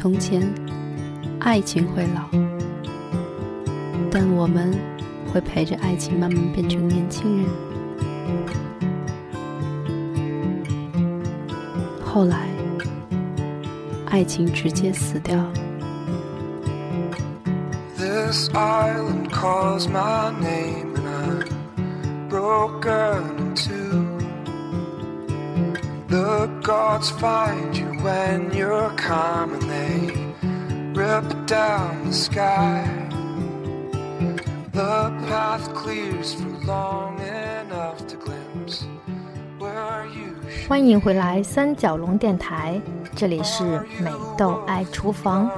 从前，爱情会老，但我们会陪着爱情慢慢变成年轻人。后来，爱情直接死掉了。This island calls my name and I'm broken in two. The gods find you when you're calm and they rip down the sky. The path clears for long enough to glimpse where you. 欢迎回来三角龙电台，这里是美豆爱厨房。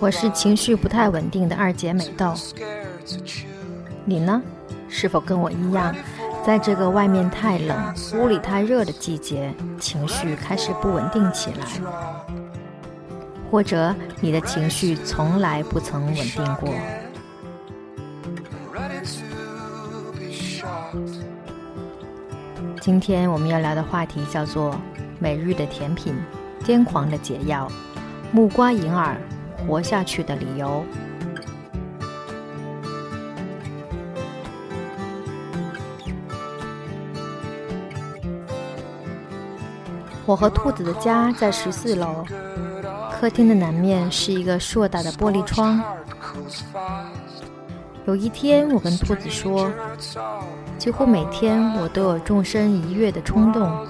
我是情绪不太稳定的二姐美豆，你呢？是否跟我一样，在这个外面太冷、屋里太热的季节，情绪开始不稳定起来？或者你的情绪从来不曾稳定过？今天我们要聊的话题叫做“每日的甜品，癫狂的解药”，木瓜银耳。活下去的理由。我和兔子的家在十四楼，客厅的南面是一个硕大的玻璃窗。有一天，我跟兔子说，几乎每天我都有纵身一跃的冲动。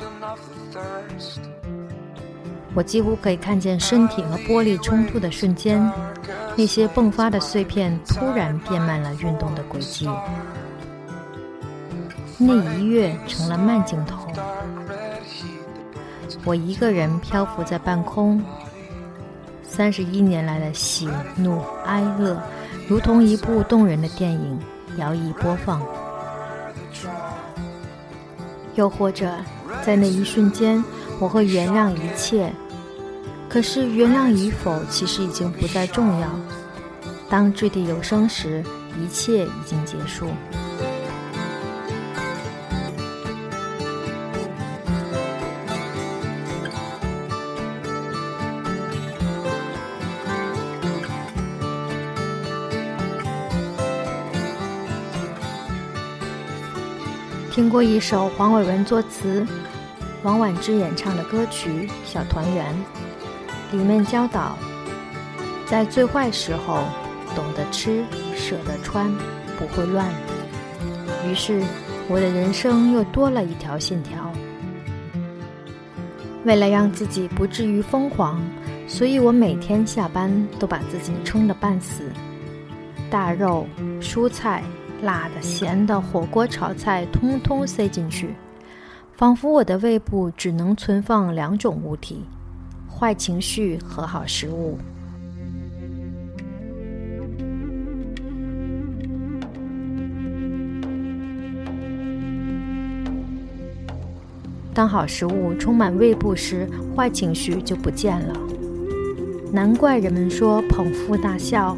我几乎可以看见身体和玻璃冲突的瞬间，那些迸发的碎片突然变慢了运动的轨迹。那一跃成了慢镜头，我一个人漂浮在半空。三十一年来的喜怒哀乐，如同一部动人的电影，摇曳播放。又或者，在那一瞬间，我会原谅一切。可是原谅与否，其实已经不再重要。当掷地有声时，一切已经结束。过一首黄伟文作词、王菀之演唱的歌曲《小团圆》。里面教导，在最坏时候，懂得吃，舍得穿，不会乱。于是，我的人生又多了一条线条。为了让自己不至于疯狂，所以我每天下班都把自己撑得半死。大肉、蔬菜、辣的、咸的，火锅、炒菜，通通塞进去，仿佛我的胃部只能存放两种物体。坏情绪和好食物。当好食物充满胃部时，坏情绪就不见了。难怪人们说捧腹大笑。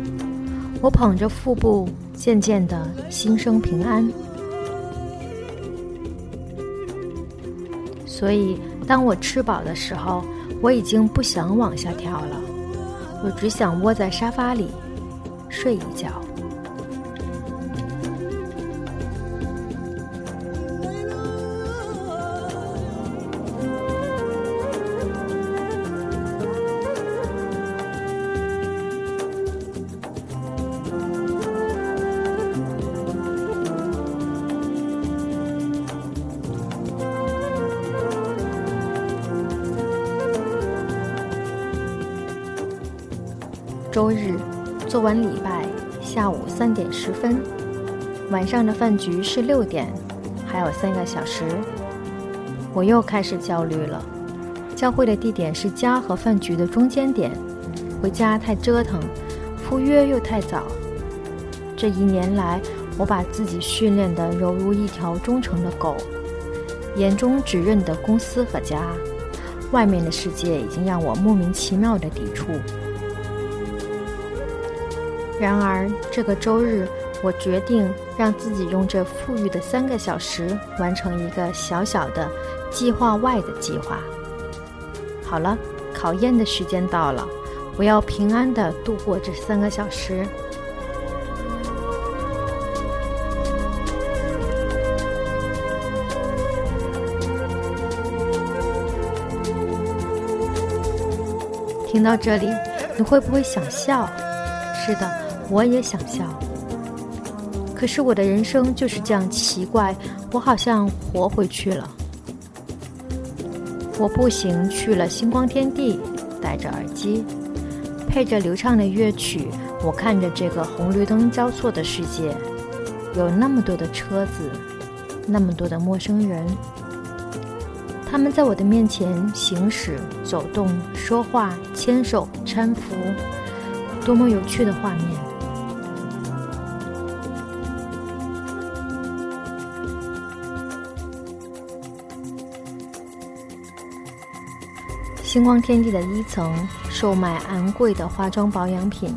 我捧着腹部，渐渐的心生平安。所以，当我吃饱的时候。我已经不想往下跳了，我只想窝在沙发里睡一觉。周日做完礼拜，下午三点十分，晚上的饭局是六点，还有三个小时。我又开始焦虑了。教会的地点是家和饭局的中间点，回家太折腾，赴约又太早。这一年来，我把自己训练得犹如一条忠诚的狗，眼中只认得公司和家，外面的世界已经让我莫名其妙的抵触。然而，这个周日，我决定让自己用这富裕的三个小时完成一个小小的计划外的计划。好了，考验的时间到了，我要平安的度过这三个小时。听到这里，你会不会想笑？是的，我也想笑。可是我的人生就是这样奇怪，我好像活回去了。我步行去了星光天地，戴着耳机，配着流畅的乐曲，我看着这个红绿灯交错的世界，有那么多的车子，那么多的陌生人。他们在我的面前行驶、走动、说话、牵手、搀扶，多么有趣的画面！星光天地的一层售卖昂贵的化妆保养品，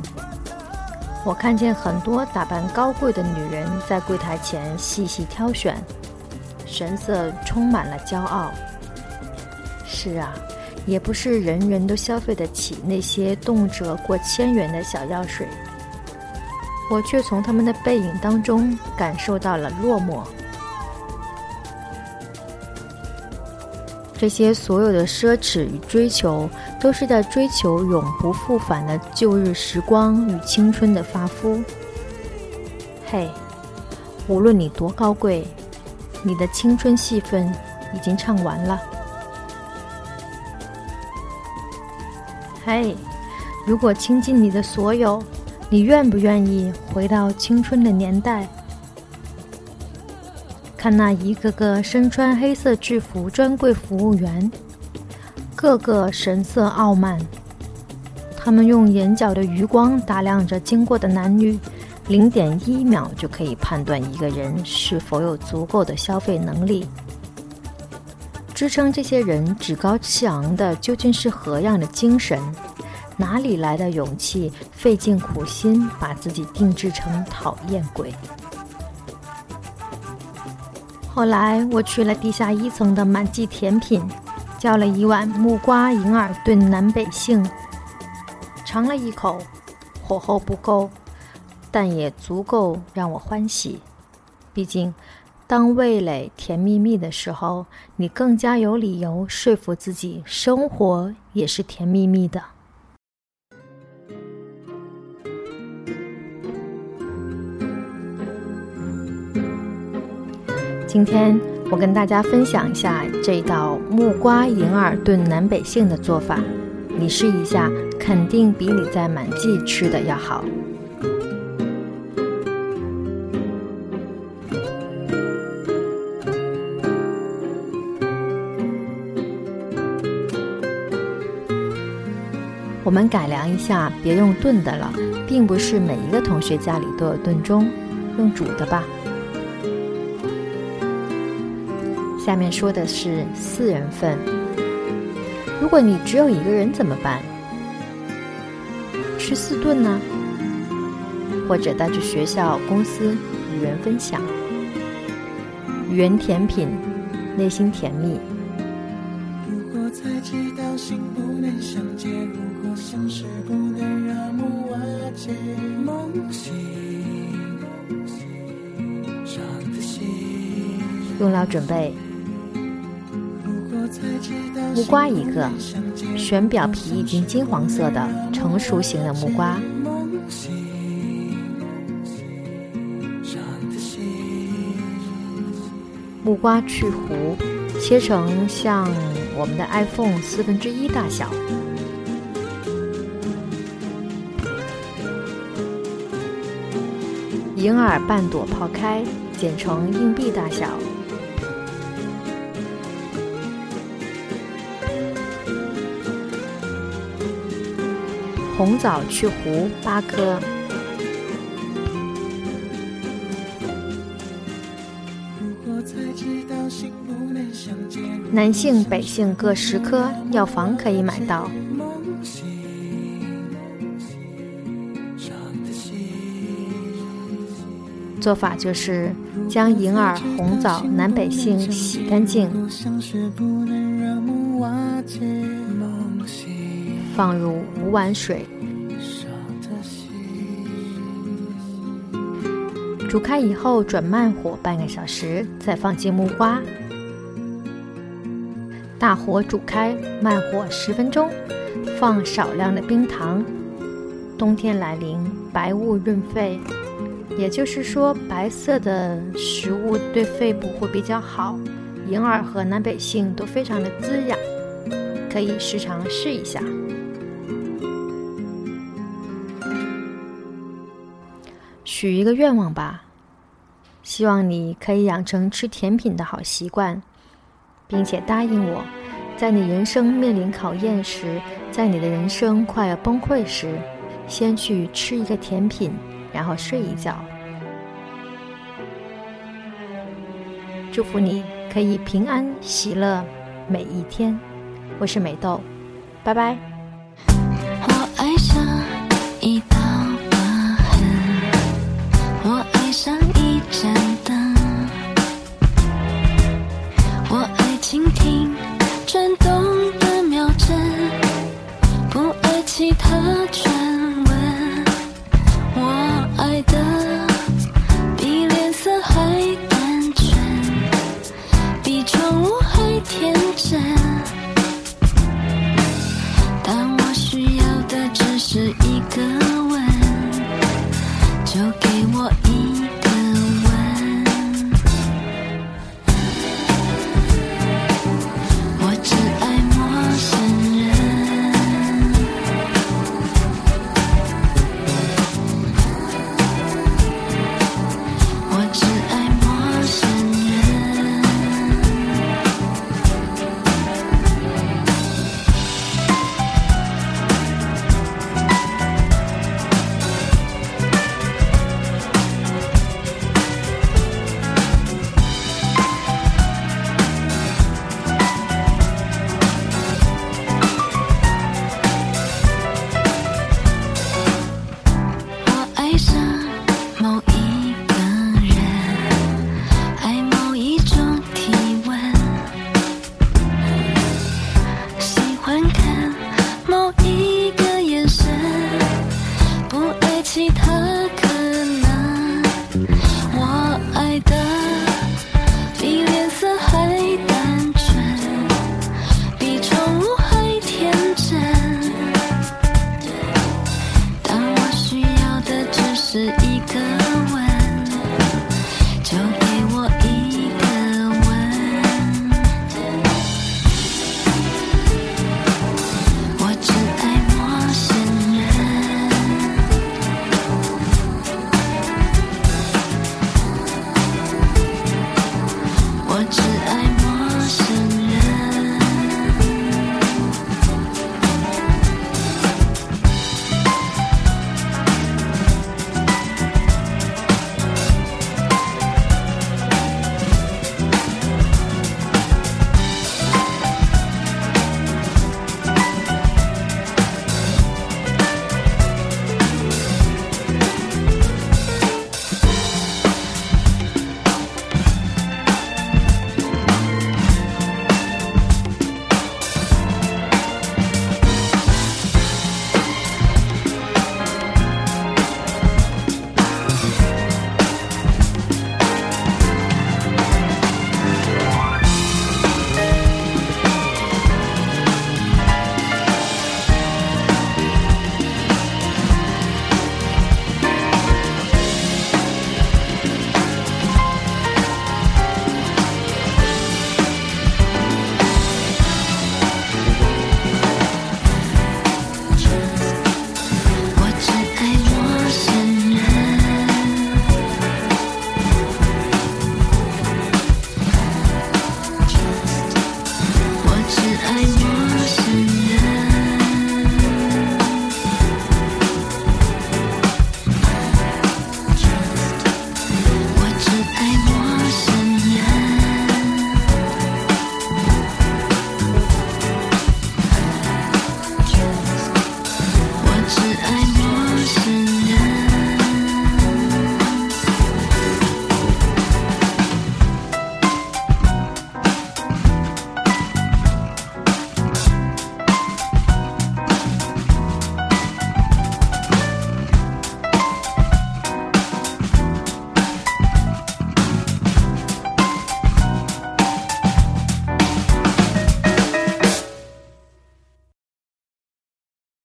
我看见很多打扮高贵的女人在柜台前细细挑选，神色充满了骄傲。是啊，也不是人人都消费得起那些动辄过千元的小药水。我却从他们的背影当中感受到了落寞。这些所有的奢侈与追求，都是在追求永不复返的旧日时光与青春的发肤。嘿，无论你多高贵，你的青春戏份已经唱完了。嘿，如果倾尽你的所有，你愿不愿意回到青春的年代？看那一个个身穿黑色制服专柜服务员，个个神色傲慢。他们用眼角的余光打量着经过的男女，零点一秒就可以判断一个人是否有足够的消费能力。支撑这些人趾高气昂的究竟是何样的精神？哪里来的勇气费尽苦心把自己定制成讨厌鬼？后来我去了地下一层的满记甜品，叫了一碗木瓜银耳炖南北杏，尝了一口，火候不够，但也足够让我欢喜。毕竟。当味蕾甜蜜蜜的时候，你更加有理由说服自己，生活也是甜蜜蜜的。今天我跟大家分享一下这道木瓜银耳炖南北杏的做法，你试一下，肯定比你在满记吃的要好。我们改良一下，别用炖的了，并不是每一个同学家里都有炖盅，用煮的吧。下面说的是四人份，如果你只有一个人怎么办？吃四顿呢？或者带去学校、公司与人分享？原甜品，内心甜蜜。如果才知道心不能相见。用料准备：木瓜一个，选表皮已经金黄色的成熟型的木瓜。木瓜去核，切成像我们的 iPhone 四分之一大小。银耳半朵泡开，剪成硬币大小。红枣去核八颗。南杏、北杏各十颗，药房可以买到。做法就是将银耳、红枣、南北杏洗干净，放入五碗水，煮开以后转慢火半个小时，再放进木瓜，大火煮开，慢火十分钟，放少量的冰糖。冬天来临，白雾润肺，也就是说，白色的食物对肺部会比较好，银耳和南北杏都非常的滋养，可以时常试一下。许一个愿望吧，希望你可以养成吃甜品的好习惯，并且答应我，在你人生面临考验时，在你的人生快要崩溃时。先去吃一个甜品，然后睡一觉。祝福你可以平安喜乐每一天。我是美豆，拜拜。天真。